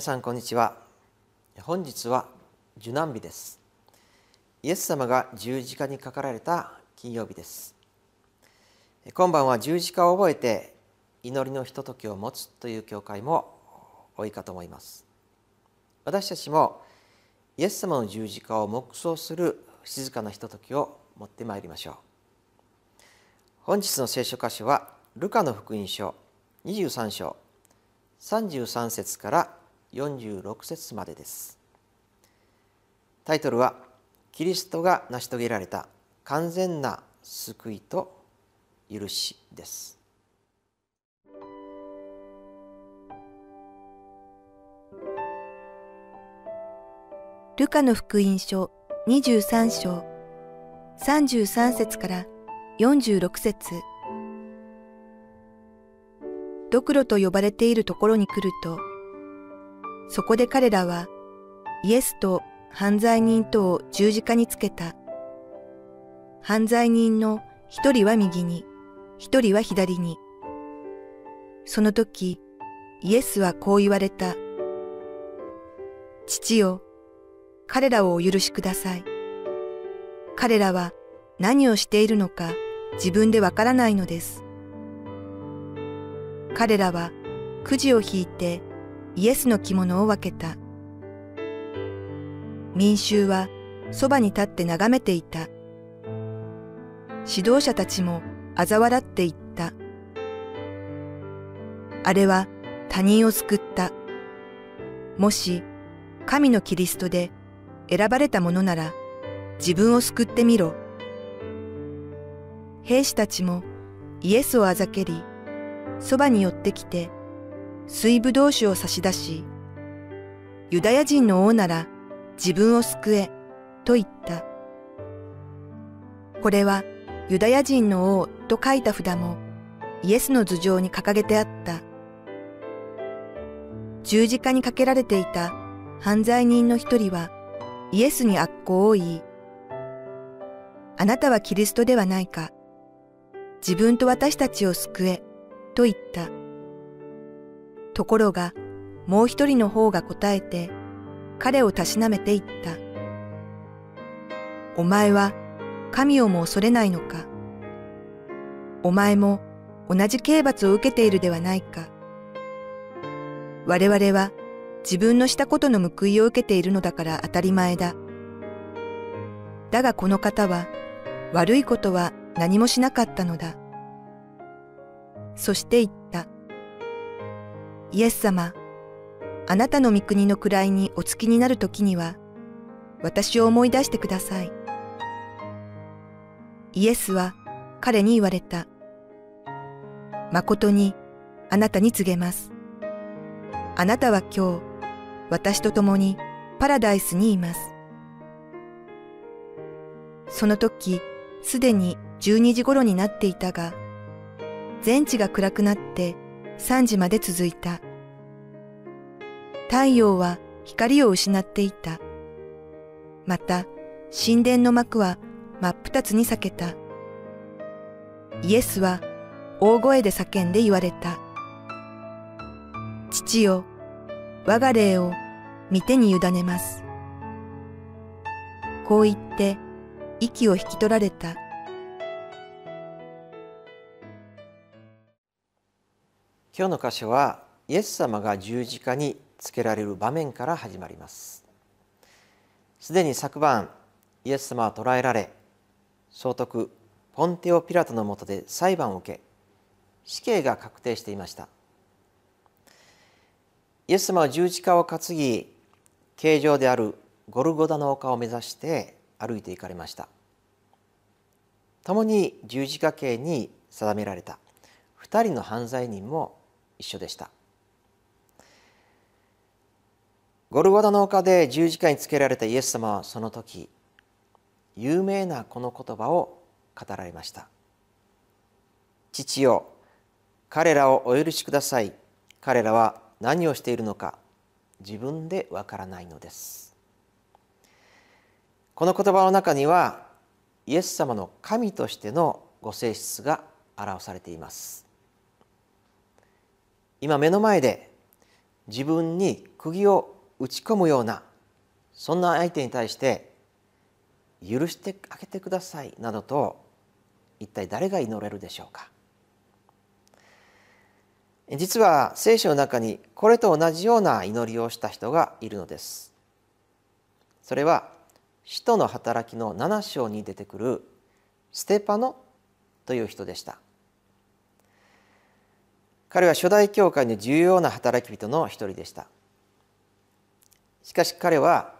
皆さんこんにちは。本日は受難日です。イエス様が十字架にかかられた金曜日です。今晩は十字架を覚えて祈りのひとときを持つという教会も多いかと思います。私たちもイエス様の十字架を黙想する静かなひとときを持ってまいりましょう。本日の聖書箇所はルカの福音書23章33節から46節までです。タイトルは「キリストが成し遂げられた完全な救いと許し」です。ルカの福音書23章33節から46節。ドクロと呼ばれているところに来るとそこで彼らはイエスと犯罪人とを十字架につけた。犯罪人の一人は右に、一人は左に。その時、イエスはこう言われた。父よ、彼らをお許しください。彼らは何をしているのか自分でわからないのです。彼らはくじを引いてイエスの着物を分けた。民衆はそばに立って眺めていた。指導者たちも嘲笑っていった。あれは他人を救った。もし神のキリストで選ばれたものなら自分を救ってみろ。兵士たちもイエスをあざけり、そばに寄ってきて水ぶどう酒を差し出し、ユダヤ人の王なら自分を救え、と言った。これはユダヤ人の王と書いた札もイエスの頭上に掲げてあった。十字架にかけられていた犯罪人の一人はイエスに悪行を言い、あなたはキリストではないか。自分と私たちを救え、と言った。ところが、もう一人の方が答えて、彼をたしなめて言った。お前は神をも恐れないのか。お前も同じ刑罰を受けているではないか。我々は自分のしたことの報いを受けているのだから当たり前だ。だがこの方は悪いことは何もしなかったのだ。そして言った。イエス様、あなたの御国の位にお付きになるときには、私を思い出してください。イエスは彼に言われた。誠にあなたに告げます。あなたは今日、私と共にパラダイスにいます。その時、すでに12時頃になっていたが、全地が暗くなって3時まで続いた。太陽は光を失っていた。また、神殿の幕は真っ二つに裂けた。イエスは大声で叫んで言われた。父よ、我が霊を御手に委ねます。こう言って息を引き取られた。今日の箇所はイエス様が十字架につけられる場面から始まります。すでに昨晩イエス様は捕らえられ総督ポンテオ・ピラトのもとで裁判を受け死刑が確定していました。イエス様は十字架を担ぎ形状であるゴルゴダの丘を目指して歩いて行かれました。共に十字架刑に定められた2人の犯罪人も一緒でした。ゴルゴダの丘で十字架につけられたイエス様はその時有名なこの言葉を語られました父よ彼らをお許しください。彼らは何をしているのか自分でわからないのですこの言葉の中にはイエス様の神としてのご性質が表されています。今目の前で自分に釘を打ち込むようなそんな相手に対して許してあげてくださいなどと一体誰が祈れるでしょうか。実は聖書の中にこれと同じような祈りをした人がいるのです。それは使徒の働きの7章に出てくるステパノという人でした。彼は初代教会の重要な働き人の一人でした。しかし彼は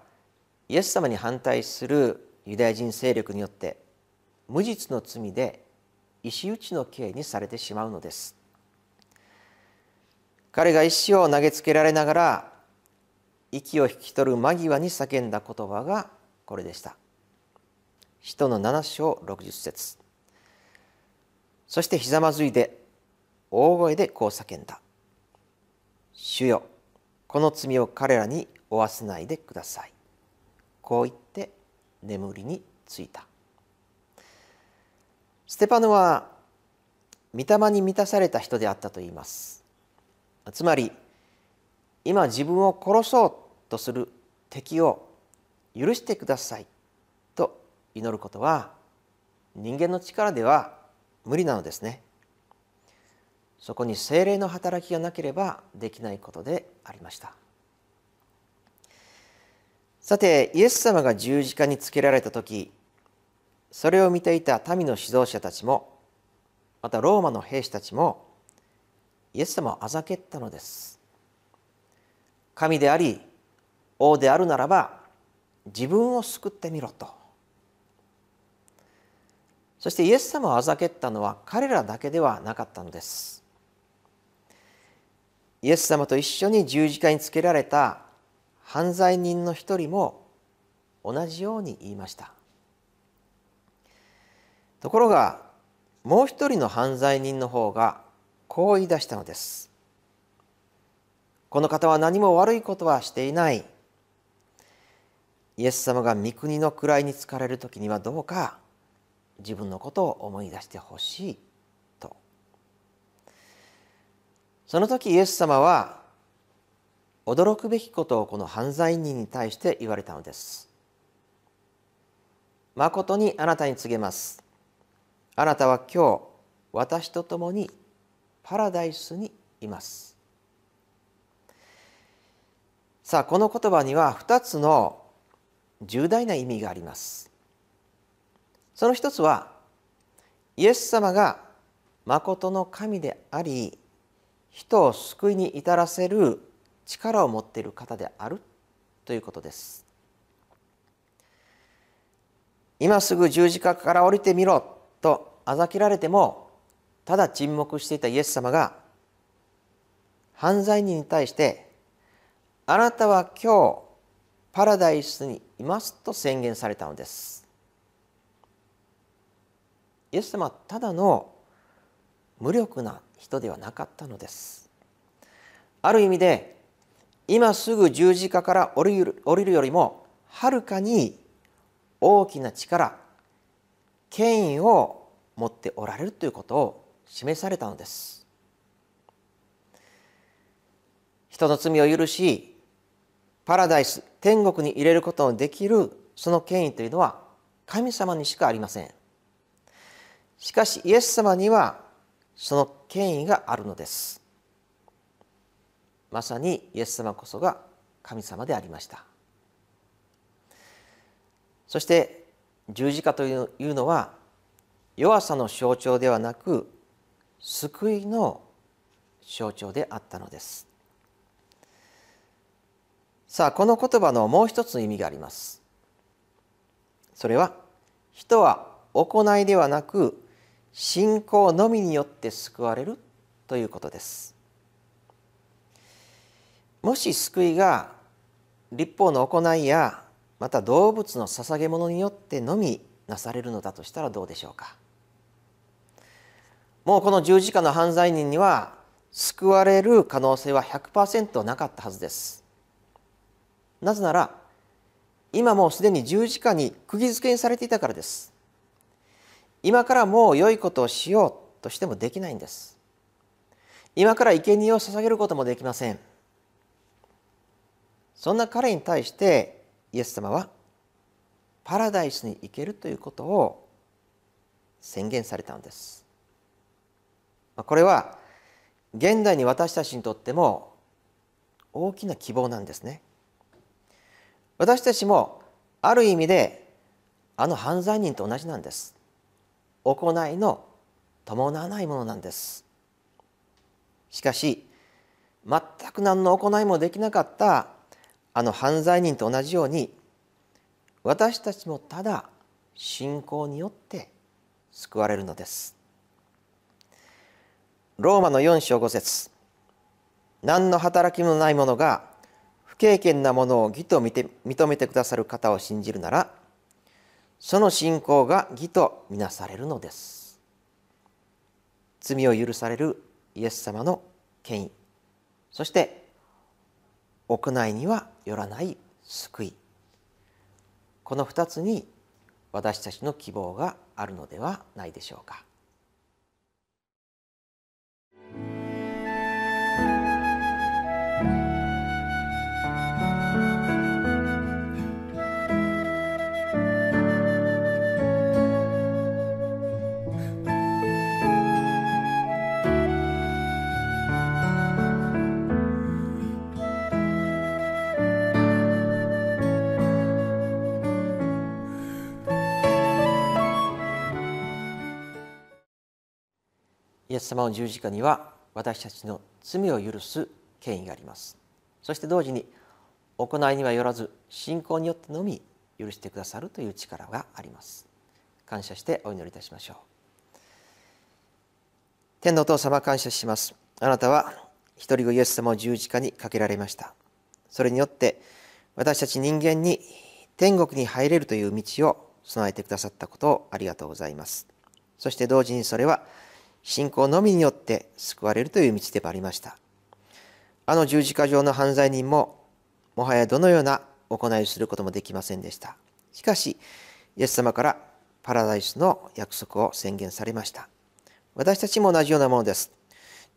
イエス様に反対するユダヤ人勢力によって無実の罪で石打ちの刑にされてしまうのです。彼が石を投げつけられながら息を引き取る間際に叫んだ言葉がこれでした。使徒の7章60節。そしてひざまずいて大声でこう叫んだ「主よこの罪を彼らに負わせないでください」こう言って眠りについた。ステパノは御霊に満たされた人であったといいます。つまり今自分を殺そうとする敵を許してくださいと祈ることは人間の力では無理なのですね。そこに精霊の働きがなければできないことでありました。さてイエス様が十字架につけられた時それを見ていた民の指導者たちもまたローマの兵士たちもイエス様をあざけったのです。神であり王であるならば自分を救ってみろと。そしてイエス様をあざけったのは彼らだけではなかったのです。イエス様と一緒に十字架につけられた犯罪人の一人も同じように言いました。ところがもう一人の犯罪人の方がこう言い出したのです。この方は何も悪いことはしていない。イエス様が御国の位に疲れる時にはどうか自分のことを思い出してほしいとその時イエス様は驚くべきことをこの犯罪人に対して言われたのです。誠にあなたに告げます。あなたは今日私と共にパラダイスにいます。さあこの言葉には2つの重大な意味があります。その一つはイエス様が誠の神であり人を救いに至らせる力を持っている方であるということです今すぐ十字架から降りてみろとあざけられてもただ沈黙していたイエス様が犯罪人に対して「あなたは今日パラダイスにいます」と宣言されたのです。イエス様はただの無力な人ではなかったのです。ある意味で今すぐ十字架から降りる降りるよりもはるかに大きな力権威を持っておられるということを示されたのです人の罪を許しパラダイス天国に入れることのできるその権威というのは神様にしかありませんしかしイエス様にはその権威があるのです。まさにイエス様こそが神様でありました。そして十字架というのは弱さの象徴ではなく救いの象徴であったのです。さあこの言葉のもう一つの意味があります。それは人は行いではなく信仰のみによって救われるということです。もし救いが立法の行いやまた動物の捧げ物によってのみなされるのだとしたらどうでしょうか。もうこの十字架の犯罪人には救われる可能性は100%なかったはずです。なぜなら今もうすでに十字架に釘付けにされていたからです。今からもう良いことをしようとしてもできないんです。今から生贄を捧げることもできません。そんな彼に対してイエス様はパラダイスに行けるということを宣言されたのです。これは現代に私たちにとっても大きな希望なんですね。私たちもある意味であの犯罪人と同じなんです。行いの伴わないものなんです。しかし全く何の行いもできなかったあの犯罪人と同じように私たちもただ信仰によって救われるのです。ローマの4章5節。何の働きもない者が不経験なものを義と認めてくださる方を信じるならその信仰が義とみなされるのです。罪を許されるイエス様の権威。そして屋内にはよらない救い。この2つに私たちの希望があるのではないでしょうか。エス様の十字架には私たちの罪を許す権威があります。そして同時に行いにはよらず信仰によってのみ許してくださるという力があります。感謝してお祈りいたしましょう。天のお父様感謝します。あなたは一人子イエス様を十字架にかけられました。それによって私たち人間に天国に入れるという道を備えてくださったことをありがとうございます。そして同時にそれは信仰のみによって救われるという道でもありました。あの十字架上の犯罪人ももはやどのような行いをすることもできませんでした。しかしイエス様からパラダイスの約束を宣言されました。私たちも同じようなものです。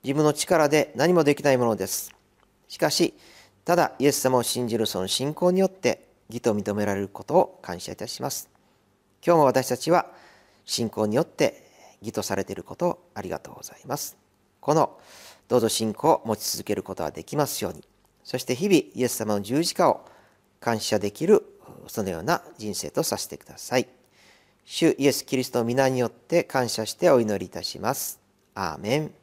自分の力で何もできないものです。しかしただイエス様を信じるその信仰によって義と認められることを感謝いたします。今日も私たちは信仰によって義とされていることをありがとうございます。このどうぞ信仰を持ち続けることができますように、そして日々イエス様の十字架を感謝できるそのような人生とさせてください。主イエス・キリストの皆によって感謝してお祈りいたします。アーメン。